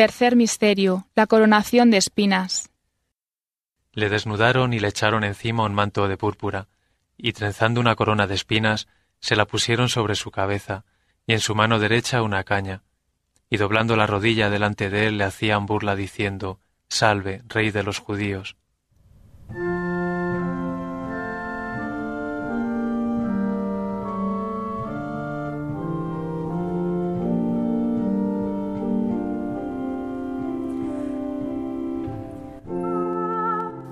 Tercer misterio, la coronación de espinas. Le desnudaron y le echaron encima un manto de púrpura, y trenzando una corona de espinas, se la pusieron sobre su cabeza, y en su mano derecha una caña, y doblando la rodilla delante de él le hacían burla diciendo, Salve, Rey de los judíos.